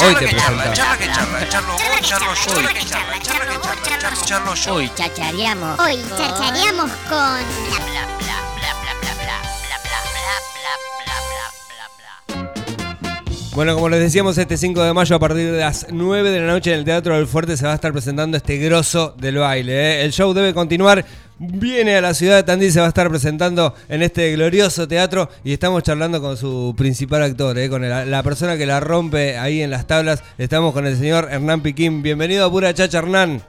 Hoy te presentamos. Charla que charla, charlo charlo yo, charla charla, charla que charla, charlo. Hoy Chachareamos. Hoy chachareamos con. bla bla bla bla bla bla bla bla bla bla bla bla bla bla. Bueno, como les decíamos, este 5 de mayo a partir de las 9 de la noche en el Teatro del Fuerte se va a estar presentando este grosso del baile. ¿eh? El show debe continuar. Viene a la ciudad de Tandil, se va a estar presentando en este glorioso teatro y estamos charlando con su principal actor, ¿eh? con el- la persona que la rompe ahí en las tablas. Estamos con el señor Hernán Piquín. Bienvenido a Pura Chacha, Hernán.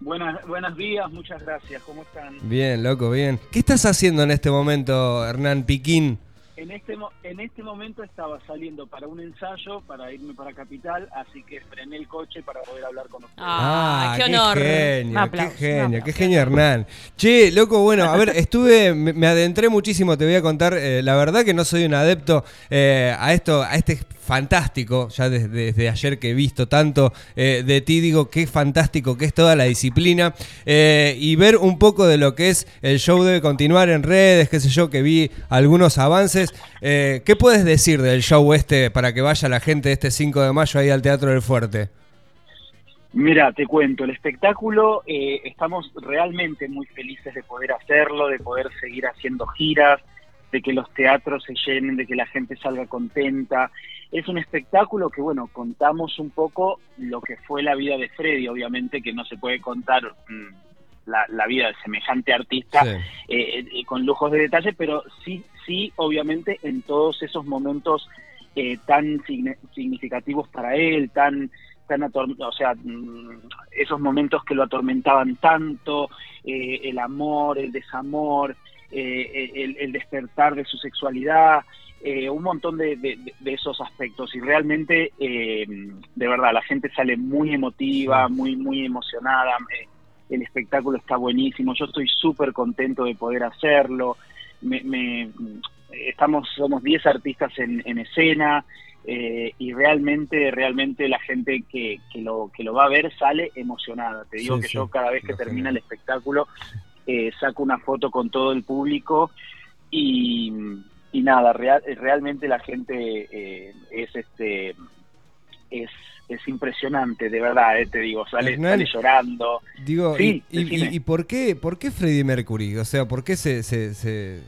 Buenas, buenos días, muchas gracias. ¿Cómo están? Bien, loco, bien. ¿Qué estás haciendo en este momento, Hernán Piquín? En este mo- en este momento estaba saliendo para un ensayo para irme para Capital, así que frené el coche para poder hablar con ustedes. Ah, qué honor. Qué Un genio, aplauso, qué genio, qué genio Hernán. Che, loco, bueno, a ver, estuve, me, me adentré muchísimo, te voy a contar, eh, la verdad que no soy un adepto eh, a esto, a este fantástico, ya desde, ayer que he visto tanto eh, de ti, digo, qué fantástico que es toda la disciplina eh, y ver un poco de lo que es el show debe continuar en redes, qué sé yo, que vi algunos avances. Eh, ¿Qué puedes decir del show este para que vaya la gente este 5 de mayo ahí al Teatro del Fuerte? Mira, te cuento, el espectáculo, eh, estamos realmente muy felices de poder hacerlo, de poder seguir haciendo giras, de que los teatros se llenen, de que la gente salga contenta. Es un espectáculo que, bueno, contamos un poco lo que fue la vida de Freddy, obviamente que no se puede contar mm, la, la vida de semejante artista Sí. eh, eh, con lujos de detalle, pero sí, sí, obviamente en todos esos momentos eh, tan signi- significativos para él, tan, tan o sea, mm, esos momentos que lo atormentaban tanto, eh, el amor, el desamor, eh, el, el despertar de su sexualidad, eh, un montón de, de- de- de esos aspectos y realmente, eh, de verdad, la gente sale muy emotiva, muy, muy emocionada. el espectáculo está buenísimo, yo estoy súper contento de poder hacerlo. Me, me- estamos, somos 10 artistas en, en escena eh, y realmente, realmente la gente que, que lo, que lo va a ver sale emocionada. Te digo Sí, que sí, yo cada vez que termina genial. el espectáculo eh, saco una foto con todo el público y, y nada, real- realmente la gente eh, es este es, es impresionante, de verdad, eh, te digo, sale, llorando. Digo, Sí, y, y- por qué por qué Freddie Mercury? O sea, ¿por qué se, se-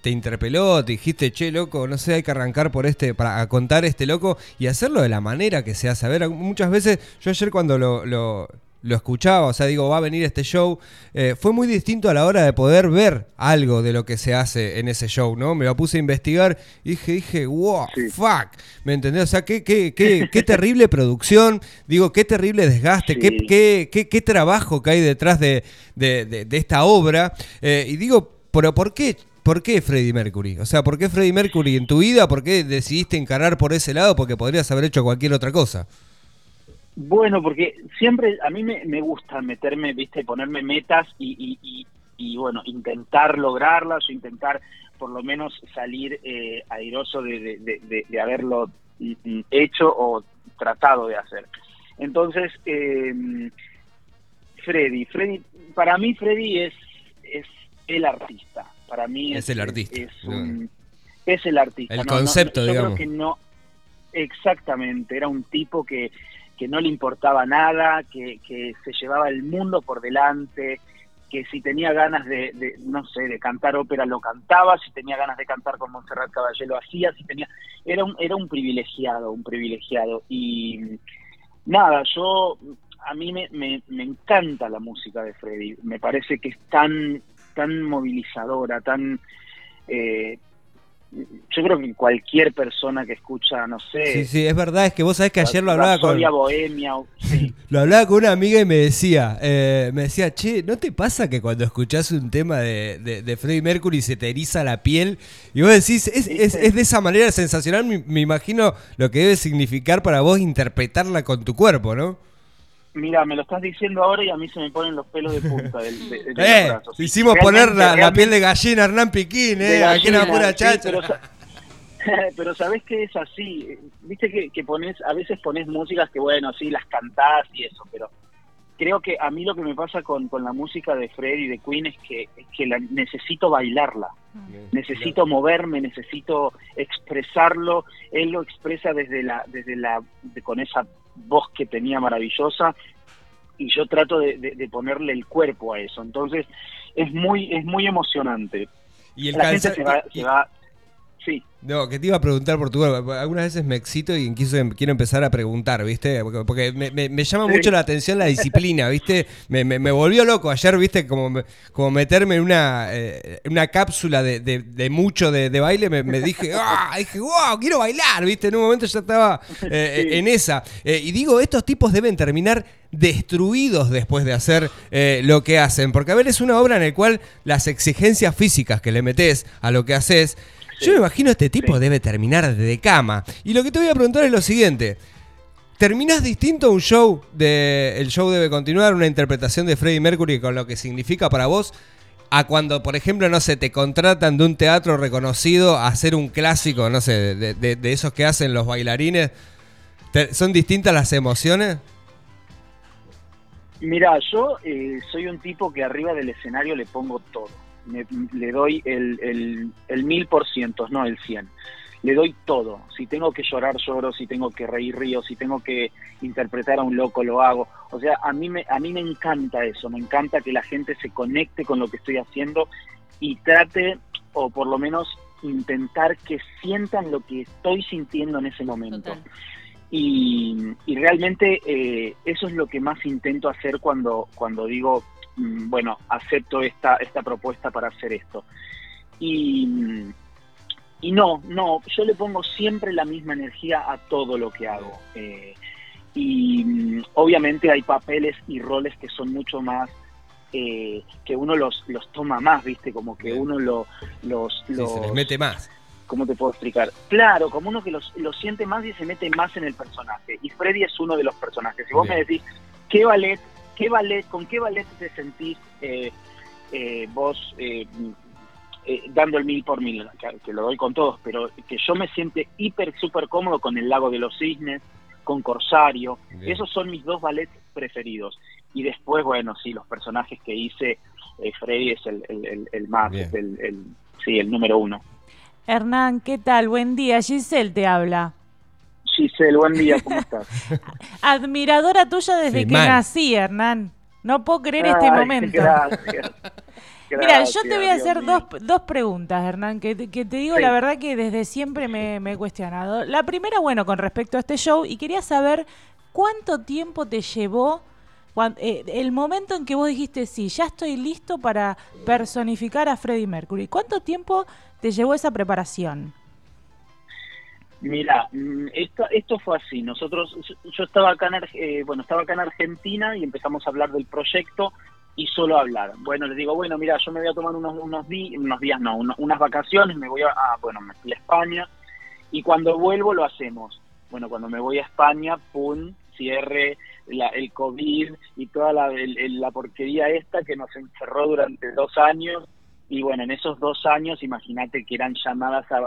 te interpeló? Te dijiste, che, loco, no sé, hay que arrancar por este, para a contar este loco y hacerlo de la manera que se hace. A ver, muchas veces, yo ayer cuando lo, lo- lo escuchaba, o sea, digo, va a venir este show, eh, fue muy distinto a la hora de poder ver algo de lo que se hace en ese show, ¿no? Me lo puse a investigar y dije, dije, wow, Sí. fuck, ¿me entendés? O sea, qué, qué, qué, qué terrible producción, digo, qué terrible desgaste, Sí. qué, qué, qué, qué trabajo que hay detrás de, de- de- de esta obra. Eh, y digo, pero ¿por qué? ¿Por qué Freddie Mercury? O sea, ¿por qué Freddie Mercury en tu vida? ¿Por qué decidiste encarar por ese lado? Porque podrías haber hecho cualquier otra cosa. Bueno, porque siempre a mí me, me gusta meterme, viste, ponerme metas y, y, y- y, bueno, intentar lograrlas o intentar por lo menos salir eh, airoso de, de- de- de- de haberlo mm, mm, hecho o tratado de hacer. Entonces, eh, Freddy, Freddy, para mí Freddy es, es el artista. Para mí Es el artista. Es, un- es el artista. El No, no, concepto, yo creo que no, exactamente, era un tipo que, que no le importaba nada, que, que se llevaba el mundo por delante, que si tenía ganas de, de, no sé, de cantar ópera lo cantaba, si tenía ganas de cantar con Montserrat Caballé lo hacía, si tenía, era un, era un privilegiado, un privilegiado. Y nada, yo, a mí me, me, me encanta la música de Freddy, me parece que es tan, tan movilizadora, tan... eh, yo creo que cualquier persona que escucha, no sé, Sí, sí, es verdad, es que vos sabés que ayer lo hablaba con, Bohemia, o- sí. lo hablaba con una amiga y me decía, eh, me decía, che, ¿no te pasa que cuando escuchás un tema de, de, de Freddie Mercury se te eriza la piel? Y vos decís, es, es, es de esa manera sensacional, me, me imagino lo que debe significar para vos interpretarla con tu cuerpo, ¿no? Mira, me lo estás diciendo ahora y a mí se me ponen los pelos de punta del, de, Eh, hicimos Realmente, poner la, piel de gallina Hernán Piquín, eh, aquí en la gallina, pura sí, chacha. pero, pero sabés que es así, viste que, que pones, a veces pones músicas que bueno, sí, las cantás y eso, pero creo que a mí lo que me pasa con, con la música de Freddy y de Queen es que, es que la, necesito bailarla. necesito moverme, necesito expresarlo. Él lo expresa desde la, desde la, de- con esa voz que tenía maravillosa y yo trato de, de- de ponerle el cuerpo a eso. Entonces es muy, es muy emocionante. Y el la gente se va, y- se va, sí. No, que te iba a preguntar por tu Algunas veces me excito y quiso- quiero empezar a preguntar, ¿viste? Porque, me, me- me llama Sí. mucho la atención la disciplina, ¿viste? Me, volvió loco ayer, ¿viste? Como, como meterme en una, eh, una cápsula de, de- de mucho de, de baile. Me, dije, ¡ah! Dije, wow, quiero bailar, ¿viste? En un momento ya estaba eh, Sí. en esa. Eh, y digo, estos tipos deben terminar destruidos después de hacer eh, lo que hacen. Porque, a ver, es una obra en la cual las exigencias físicas que le metes a lo que haces yo me imagino este tipo debe terminar de cama. Y lo que te voy a preguntar es lo siguiente. ¿Terminás distinto un show de el show debe continuar, una interpretación de Freddie Mercury con lo que significa para vos a cuando, por ejemplo, no sé, te contratan de un teatro reconocido a hacer un clásico, no sé, de, de- de esos que hacen los bailarines? ¿Te- ¿Son distintas las emociones? Mira, yo eh, soy un tipo que arriba del escenario le pongo todo. Me- le doy el, mil por ciento, no el cien. Le doy todo. Si tengo que llorar, lloro. Si tengo que reír, río. Si tengo que interpretar a un loco, lo hago. O sea, a mí me, a mí me encanta eso. Me encanta que la gente se conecte con lo que estoy haciendo y trate, o por lo menos intentar que sientan lo que estoy sintiendo en ese momento. Total. Y, y realmente eh, eso es lo que más intento hacer cuando, cuando digo, bueno, acepto esta, esta propuesta para hacer esto. Y, mm, y no, no, yo le pongo siempre la misma energía a todo lo que hago. Eh, y mm, obviamente hay papeles y roles que son mucho más, eh, que uno los, los toma más, ¿viste? Como que uno lo, los... Sí, se les los- mete más. ¿cómo te puedo explicar? Claro, como uno que los- lo siente más y se mete más en el personaje. Y Freddy es uno de los personajes. Si vos Bien. me decís, ¿qué ballet, qué ballet, con qué ballet te sentís eh, eh, vos eh, eh, dando el mil por mil? Que, que lo doy con todos, pero que yo me siente hiper, súper cómodo con El Lago de los Cisnes, con Corsario. Bien. Esos son mis dos ballets preferidos. Y después, bueno, sí, los personajes que hice, eh, Freddy es el, el- el- el más, Bien. es el, el- sí, el número uno. Hernán, ¿qué tal? Buen día. Giselle te habla. Giselle, buen día, ¿cómo estás? Admiradora tuya desde Sí, que nací, Hernán. No puedo creer este momento. Gracias. Mira, yo te voy a hacer dos, dos preguntas, Hernán, que, te- que te digo Sí. la verdad que desde siempre me, me he cuestionado. La primera, bueno, con respecto a este show, y quería saber cuánto tiempo te llevó eh, el momento en que vos dijiste, sí, ya estoy listo para personificar a Freddie Mercury. ¿Cuánto tiempo te llevó esa preparación? Mira, mm, esto, esto fue así. Nosotros, yo estaba acá, en, eh, bueno, estaba acá en Argentina y empezamos a hablar del proyecto y solo hablar. Bueno, les digo, bueno, mira, yo me voy a tomar unos, unos, unos días, no, uno- unas vacaciones, me voy a, a- bueno, me fui a España y cuando vuelvo lo hacemos. Bueno, cuando me voy a España, pum, cierre, la- el COVID y toda la, la porquería esta que nos encerró durante dos años. Y bueno, en esos dos años, imagínate que eran llamadas a,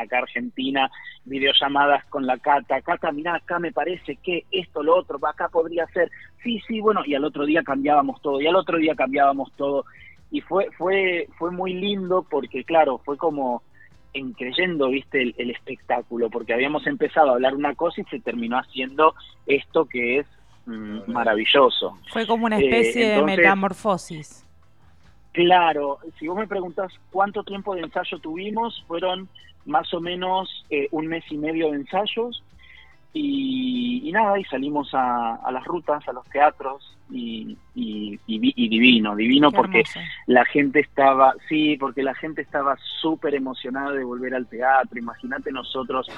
acá a Argentina, videollamadas con la Cata. Cata, mirá, acá me parece que esto, lo otro, acá podría ser. Sí, sí, bueno, y al otro día cambiábamos todo, y al otro día cambiábamos todo. Y fue, fue, fue muy lindo porque, claro, fue como encreyendo, viste, el, el espectáculo, porque habíamos empezado a hablar una cosa y se terminó haciendo esto que es mm, maravilloso. Fue como una Eh, especie de metamorfosis. Claro, si vos me preguntás cuánto tiempo de ensayo tuvimos, fueron más o menos eh, un mes y medio de ensayos y, y nada, y salimos a, a las rutas, a los teatros y, y- y vi- y divino, divino Qué porque la gente estaba, sí, porque la gente estaba súper emocionada de volver al teatro. Imagínate nosotros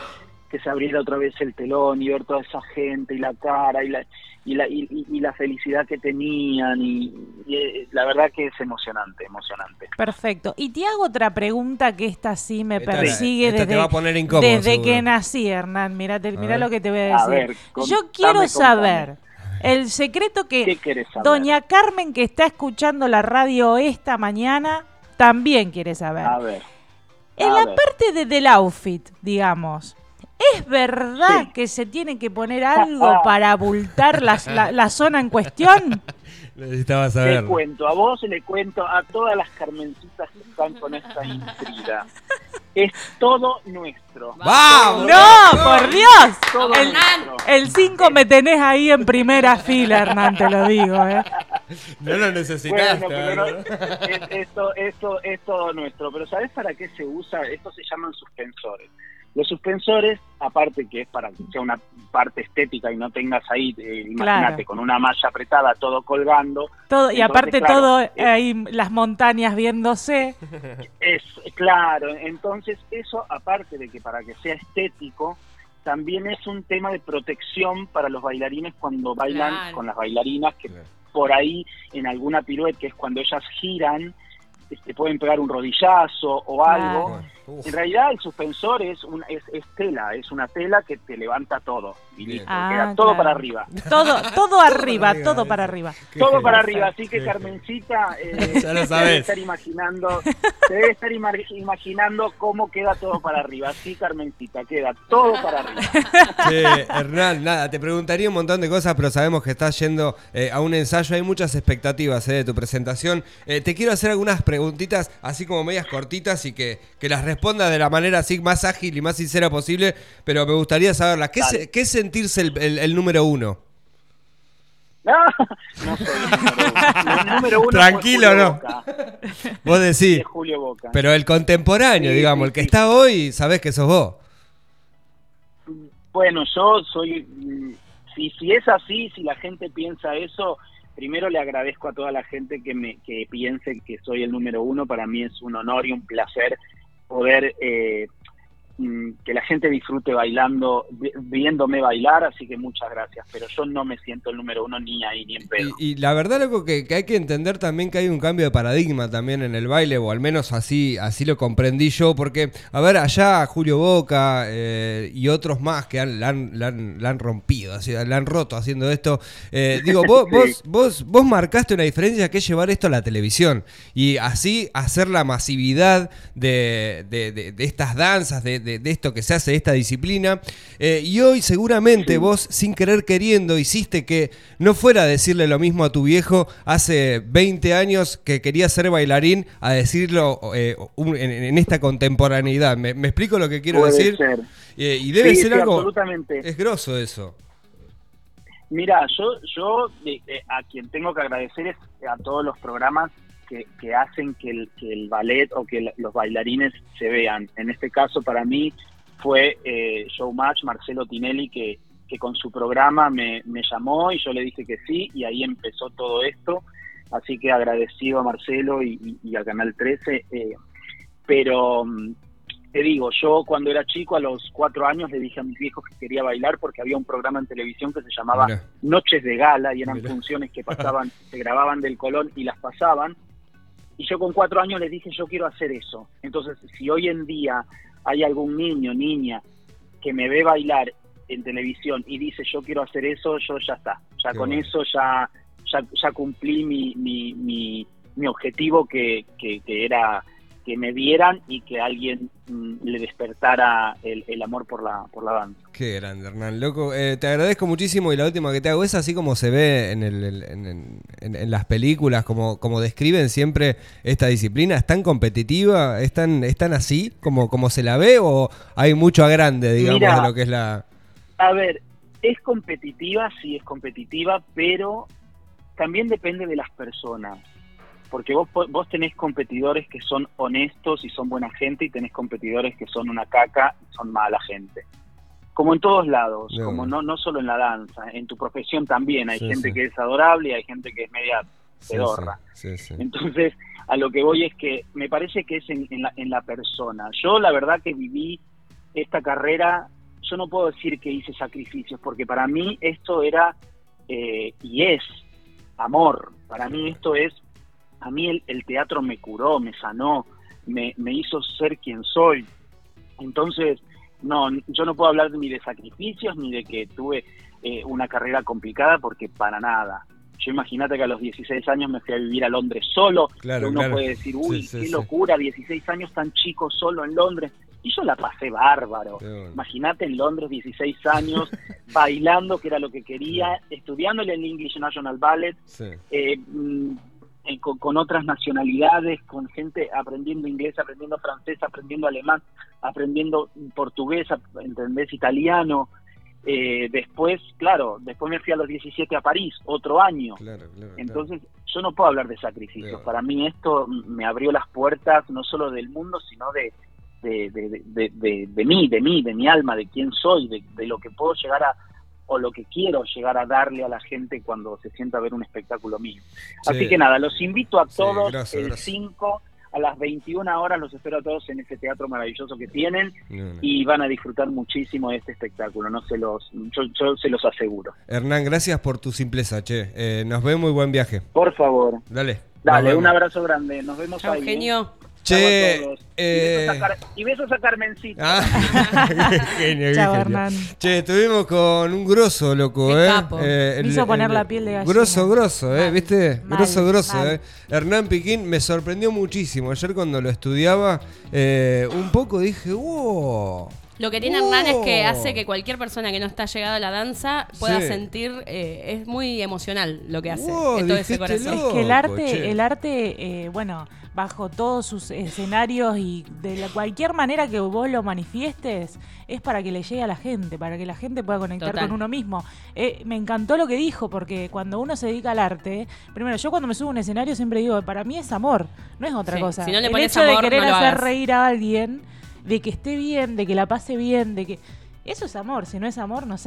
que se abriera otra vez el telón y ver toda esa gente y la cara y la y la, y, la felicidad que tenían y, y, eh, la verdad que es emocionante, emocionante. Perfecto. Y te hago otra pregunta que esta sí me Esta- persigue esta te desde, va a poner incómodo, desde seguro. que nací, Hernán. A mirá ver. lo que te voy a A decir. ver, contame, Yo quiero contame. saber el secreto ¿Qué que doña Carmen, que está escuchando la radio esta mañana, también quiere saber. A ver. En a la ver. parte de- del outfit, digamos, ¿es verdad Sí. que se tiene que poner algo para abultar la, la- la zona en cuestión? Necesitaba Te saberlo. cuento, a vos le cuento, a todas las carmencitas que están con esta intriga. Es todo nuestro. ¡Vamos! ¡No, por Dios! Todo El- nuestro. El 5 me tenés ahí en primera fila, Hernán, te lo digo, ¿eh? No lo necesitaste. Bueno, pero no- esto, esto es todo nuestro. Pero ¿sabes para qué se usa? Esto se llaman suspensores. Los suspensores, aparte que es para que sea una parte estética y no tengas ahí, eh, imagínate, Claro. con una malla apretada, todo colgando, Todo, y aparte claro, todo ahí las montañas viéndose. Es claro, entonces eso aparte de que para que sea estético, también es un tema de protección para los bailarines cuando bailan Claro. con las bailarinas, que Claro. por ahí en alguna pirueta, que es cuando ellas giran, te pueden pegar un rodillazo o algo. Claro. Uf. En realidad el suspensor es, una, es, es tela, es una tela que te levanta todo y Bien. listo, Ah, queda todo claro. para arriba. Todo, todo arriba, todo para arriba. Qué Todo para arriba, así que Carmencita eh, Ya lo se sabes. debe estar imaginando, se debe estar ima- imaginando cómo queda todo para arriba. Así Carmencita, queda todo para arriba. Che, Hernán, nada, te preguntaría un montón de cosas, pero sabemos que estás yendo eh, a un ensayo. Hay muchas expectativas eh, de tu presentación. Eh, te quiero hacer algunas preguntitas, así como medias cortitas, y que, que las respondas de la manera así más ágil y más sincera posible. Pero me gustaría saberlas. ¿Qué, Dale. se- qué es sentirse el, el- el número uno? No, no soy el número uno. El número uno fue Tranquilo, Julio ¿no? Boca, Vos decís, de Julio Boca. pero el contemporáneo, Sí, digamos, sí, el que sí. está hoy, sabés que sos vos. Bueno, yo soy, si, si es así, si la gente piensa eso, primero le agradezco a toda la gente que me que piense que soy el número uno. Para mí es un honor y un placer poder eh, que la gente disfrute bailando, vi- viéndome bailar, así que muchas gracias. Pero yo no me siento el número uno ni ahí ni en pedo. Y, y la verdad, loco, que, que hay que entender también que hay un cambio de paradigma también en el baile, o al menos así, así lo comprendí yo, porque, a ver, allá Julio Boca eh, y otros más que han, la, han, la han- la han rompido, así, la han roto haciendo esto. eh, digo, vos, Sí. vos, vos, vos marcaste una diferencia que es llevar esto a la televisión y así hacer la masividad de, de- de- de estas danzas, de, de- de esto que se hace, de esta disciplina. Eh, y hoy seguramente vos, sin querer queriendo, hiciste que no fuera a decirle lo mismo a tu viejo hace 20 años que quería ser bailarín, a decirlo eh, un- en, en esta contemporaneidad. ¿Me, me explico lo que quiero Puede decir? ser. Eh, y debe Sí, ser sí, algo... absolutamente. Es grosso eso. Mira, yo, yo eh, a quien tengo que agradecer es a todos los programas que, que hacen que el, que el ballet o que los bailarines se vean. En este caso, para mí, fue eh, Showmatch, Marcelo Tinelli, que, que con su programa me, me llamó y yo le dije que sí, y ahí empezó todo esto. Así que agradecido a Marcelo y, y- y a Canal 13. eh, pero mm, te digo, yo cuando era chico, a los cuatro años, le dije a mis viejos que quería bailar porque había un programa en televisión que se llamaba. Noches de Gala y eran funciones que pasaban, se grababan del Colón y las pasaban. Y yo con cuatro años les dije, yo quiero hacer eso. Entonces, si hoy en día hay algún niño, niña, que me ve bailar en televisión y dice, yo quiero hacer eso, yo ya está. Ya Qué con bueno. eso ya, ya, ya cumplí mi, mi, mi, mi objetivo que, que, que era que me vieran y que alguien mm, le despertara el, el amor por la, por la danza. Qué grande, Hernán. Loco, eh, te agradezco muchísimo y la última que te hago es así como se ve en, el- en, en- en- en las películas, como, como describen siempre esta disciplina. ¿Es tan competitiva? ¿Es tan, es tan así como, como se la ve o hay mucho a grande, digamos, Mira. de lo que es la... A ver, es competitiva, sí es competitiva, pero también depende de las personas. Porque vos, vos tenés competidores que son honestos y son buena gente y tenés competidores que son una caca y son mala gente. Como en todos lados, De como no, no solo en la danza, en tu profesión también. Hay Sí, gente sí. que es adorable y hay gente que es media pedorra. sí. Entonces, a lo que voy es que me parece que es en, en la, en la persona. Yo la verdad que viví esta carrera, yo no puedo decir que hice sacrificios, porque para mí esto era eh, y es amor. Para mí esto es, a mí el, el teatro me curó, me sanó, me, me hizo ser quien soy. Entonces, no, yo no puedo hablar ni de sacrificios ni de que tuve eh, una carrera complicada, porque para nada. Yo imagínate que a los 16 años me fui a vivir a Londres solo, Claro, uno claro. puede decir, uy, Sí, sí, qué sí. locura, 16 años tan chicos solo en Londres. Y yo la pasé bárbaro. Bueno. Imagínate en Londres, 16 años, bailando, que era lo que quería, estudiando en el English National Ballet, Sí. eh, mm, eh, con, con otras nacionalidades, con gente aprendiendo inglés, aprendiendo francés, aprendiendo alemán, aprendiendo portugués, entendés italiano. Eh, después, claro, después me fui a los 17 a París, otro año. Claro, claro. claro. Entonces, yo no puedo hablar de sacrificios. Para mí esto me abrió las puertas no solo del mundo, sino de, de, de, de, de- de mí, de mí, de mi alma, de quién soy, de, de lo que puedo llegar a, o lo que quiero llegar a darle a la gente cuando se sienta a ver un espectáculo mío. Así Sí. que nada, los invito a Sí, todos el grosso. 5 a las 21 horas, los espero a todos en ese teatro maravilloso que tienen No, no. y van a disfrutar muchísimo de este espectáculo, no se los, yo, yo se los aseguro. Hernán, gracias por tu simpleza, che. Eh, nos vemos y buen viaje. Por favor, Dale. dale, un abrazo grande, nos vemos Chao, ahí. ¿eh? genio. Che, todos. eh, Y, besos a Car- y besos a Carmencita. Ah, genio. Che, estuvimos con un grosso, loco, ¿eh? capo. Eh, Me hizo poner la piel de gallina. Grosso, grosso, ¿eh? Mal, ¿Viste? mal, grosso, grosso, mal. ¿eh? Hernán Piquín me sorprendió muchísimo. Ayer cuando lo estudiaba, eh, un poco dije, wow. Lo que tiene Hernán es que Oh. hace que cualquier persona que no está llegada a la danza pueda Sí. sentir, eh, es muy emocional lo que hace, Wow, es todo ese dijiste corazón. loco. Es que el arte, che. el arte, eh, bueno, bajo todos sus escenarios y de la- cualquier manera que vos lo manifiestes, es para que le llegue a la gente, para que la gente pueda conectar Total. con uno mismo. Eh, me encantó lo que dijo, porque cuando uno se dedica al arte, primero, yo cuando me subo a un escenario siempre digo, para mí es amor, no es otra Sí, cosa. si no le el pones hecho amor, de querer no lo hacer hagas. reír a alguien, de que esté bien, de que la pase bien, de que... Eso es amor, si no es amor, no sé.